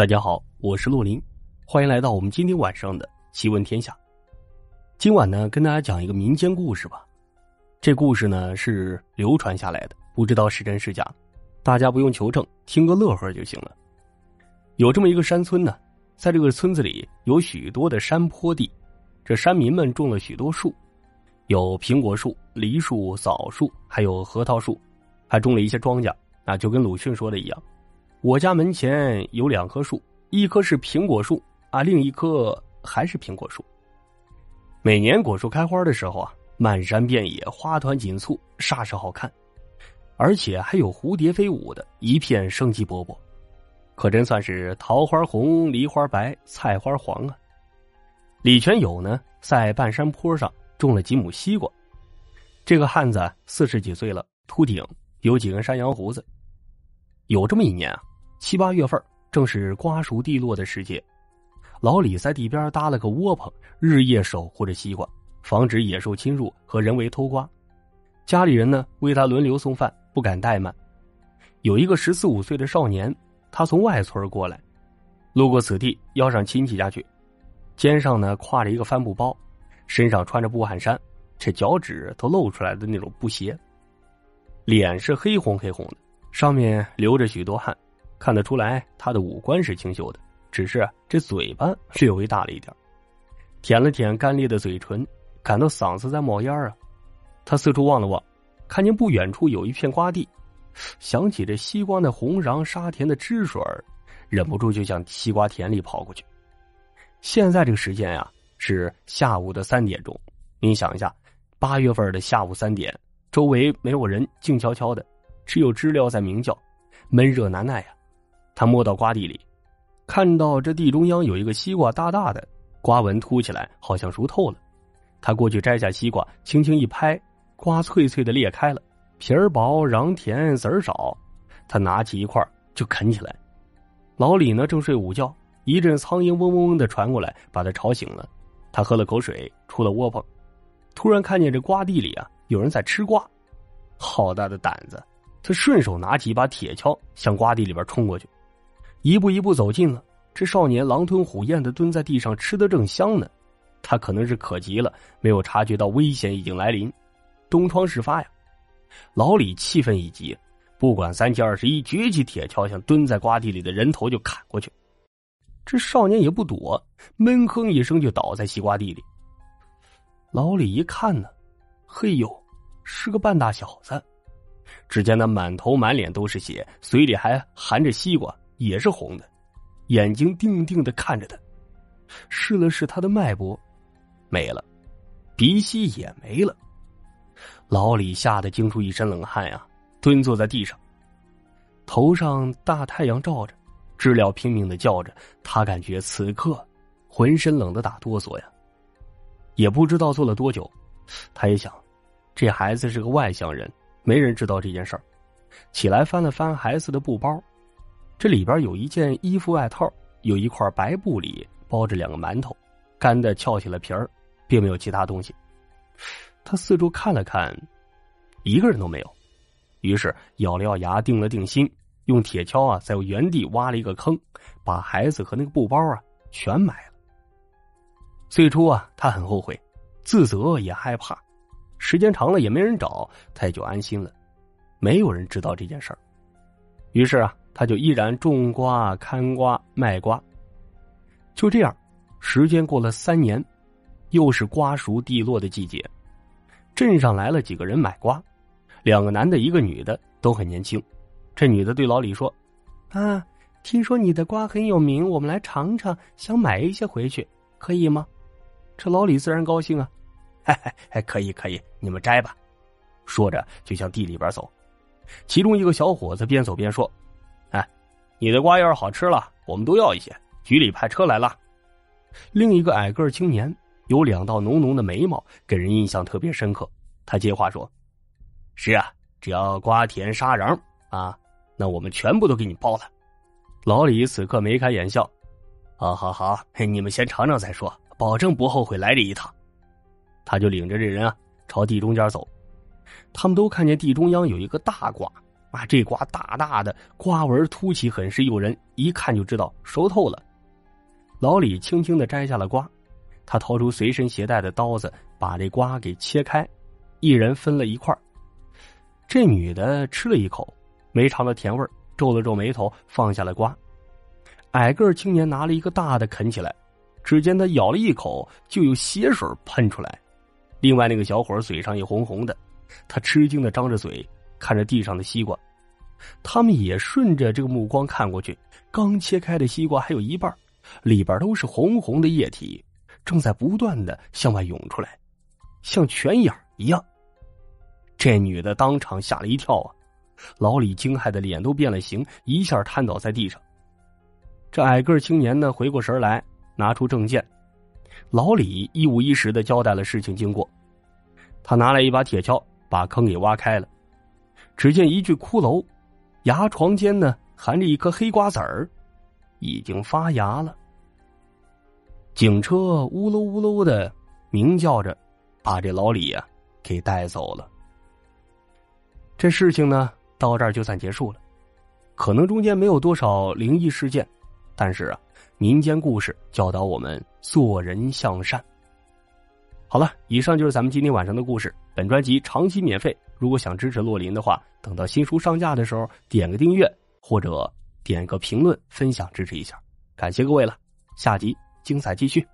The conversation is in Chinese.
大家好，我是洛林，欢迎来到我们今天晚上的奇闻天下。今晚呢，跟大家讲一个民间故事吧。这故事呢是流传下来的，不知道是真是假，大家不用求证，听个乐呵就行了。有这么一个山村呢，在这个村子里有许多的山坡地，这山民们种了许多树，有苹果树、梨树、枣树，还有核桃树，还种了一些庄稼。啊，就跟鲁迅说的一样，我家门前有两棵树，一棵是苹果树啊，另一棵还是苹果树。每年果树开花的时候啊，漫山遍野花团锦簇，煞是好看，而且还有蝴蝶飞舞的，一片生机勃勃，可真算是桃花红，梨花白，菜花黄啊。李全友呢，在半山坡上种了几亩西瓜，这个汉子四十几岁了，秃顶，有几根山羊胡子。有这么一年啊，七八月份正是瓜熟蒂落的时节，老李在地边搭了个窝棚，日夜守护着西瓜，防止野兽侵入和人为偷瓜。家里人呢为他轮流送饭，不敢怠慢。有一个十四五岁的少年，他从外村过来，路过此地，要上亲戚家去，肩上呢挎着一个帆布包，身上穿着布汗衫，这脚趾都露出来的那种布鞋，脸是黑红黑红的。上面流着许多汗，看得出来他的五官是清秀的，只是这嘴巴略微大了一点。舔了舔干裂的嘴唇，感到嗓子在冒烟啊。他四处望了望，看见不远处有一片瓜地，想起这西瓜那红瓤沙甜的汁水忍不住就向西瓜田里跑过去。现在这个时间呀，是下午的三点钟。你想一下，八月份的下午三点，周围没有人，静悄悄的。只有知了在鸣叫，闷热难耐呀。他摸到瓜地里，看到这地中央有一个西瓜，大大的，瓜纹凸起来，好像熟透了。他过去摘下西瓜，轻轻一拍，瓜脆脆的裂开了，皮儿薄，瓤甜，籽儿少。他拿起一块就啃起来。老李呢正睡午觉，一阵苍蝇嗡嗡嗡的传过来，把他吵醒了。他喝了口水，出了窝棚，突然看见这瓜地里啊有人在吃瓜，好大的胆子！他顺手拿起一把铁锹，向瓜地里边冲过去，一步一步走近了。这少年狼吞虎咽的蹲在地上，吃的正香呢。他可能是渴极了，没有察觉到危险已经来临，东窗事发呀！老李气愤已极，不管三七二十一，举起铁锹向蹲在瓜地里的人头就砍过去。这少年也不躲，闷哼一声就倒在西瓜地里。老李一看呢，嘿呦，是个半大小子。只见他满头满脸都是血，嘴里还含着西瓜，也是红的，眼睛定定的看着他，试了试他的脉搏，没了，鼻息也没了。老李吓得惊出一身冷汗呀，蹲坐在地上，头上大太阳照着，知了拼命的叫着，他感觉此刻浑身冷的打哆嗦呀。也不知道坐了多久，他也想，这孩子是个外乡人。没人知道这件事儿，起来翻了翻孩子的布包，这里边有一件衣服外套，有一块白布里包着两个馒头，干的翘起了皮儿，并没有其他东西。他四处看了看，一个人都没有，于是咬了咬牙，定了定心，用铁锹啊在原地挖了一个坑，把孩子和那个布包啊全埋了。最初啊，他很后悔，自责也害怕。时间长了也没人找，他也就安心了。没有人知道这件事儿，于是啊，他就依然种瓜、看瓜、卖瓜。就这样，时间过了三年，又是瓜熟蒂落的季节。镇上来了几个人买瓜，两个男的，一个女的，都很年轻。这女的对老李说：“啊，听说你的瓜很有名，我们来尝尝，想买一些回去，可以吗？”这老李自然高兴啊。哎哎，可以可以，你们摘吧。说着就向地里边走。其中一个小伙子边走边说：“，你的瓜要是好吃了，我们都要一些。局里派车来了。”另一个矮个青年有两道浓浓的眉毛，给人印象特别深刻。他接话说：“是啊，只要瓜甜沙瓤啊，那我们全部都给你包了。”老李此刻眉开眼笑：“好好好，你们先尝尝再说，保证不后悔来这一趟。”他就领着这人啊，朝地中间走。他们都看见地中央有一个大瓜，啊，这瓜大大的，瓜纹凸起，很是诱人，一看就知道熟透了。老李轻轻的摘下了瓜，他掏出随身携带的刀子，把这瓜给切开，一人分了一块。这女的吃了一口，没尝到甜味皱了皱眉头，放下了瓜。矮个青年拿了一个大的啃起来，只见他咬了一口，就有血水喷出来。另外那个小伙嘴上也红红的，他吃惊的张着嘴。看着地上的西瓜，他们也顺着这个目光看过去。刚切开的西瓜还有一半，里边都是红红的液体，正在不断的向外涌出来，像泉眼一样。这女的当场吓了一跳啊！老李惊骇的脸都变了形，一下瘫倒在地上。这矮个青年呢，回过神来，拿出证件。老李一五一十的交代了事情经过。他拿来一把铁锹，把坑给挖开了。只见一具骷髅，牙床间呢含着一颗黑瓜子儿，已经发芽了。警车呜噜呜噜的鸣叫着，把这老李呀给带走了。这事情呢到这儿就算结束了，可能中间没有多少灵异事件，但是啊，民间故事教导我们做人向善。好了，以上就是咱们今天晚上的故事。本专辑长期免费。如果想支持洛林的话，等到新书上架的时候，点个订阅或者点个评论分享支持一下，感谢各位了。下集精彩继续。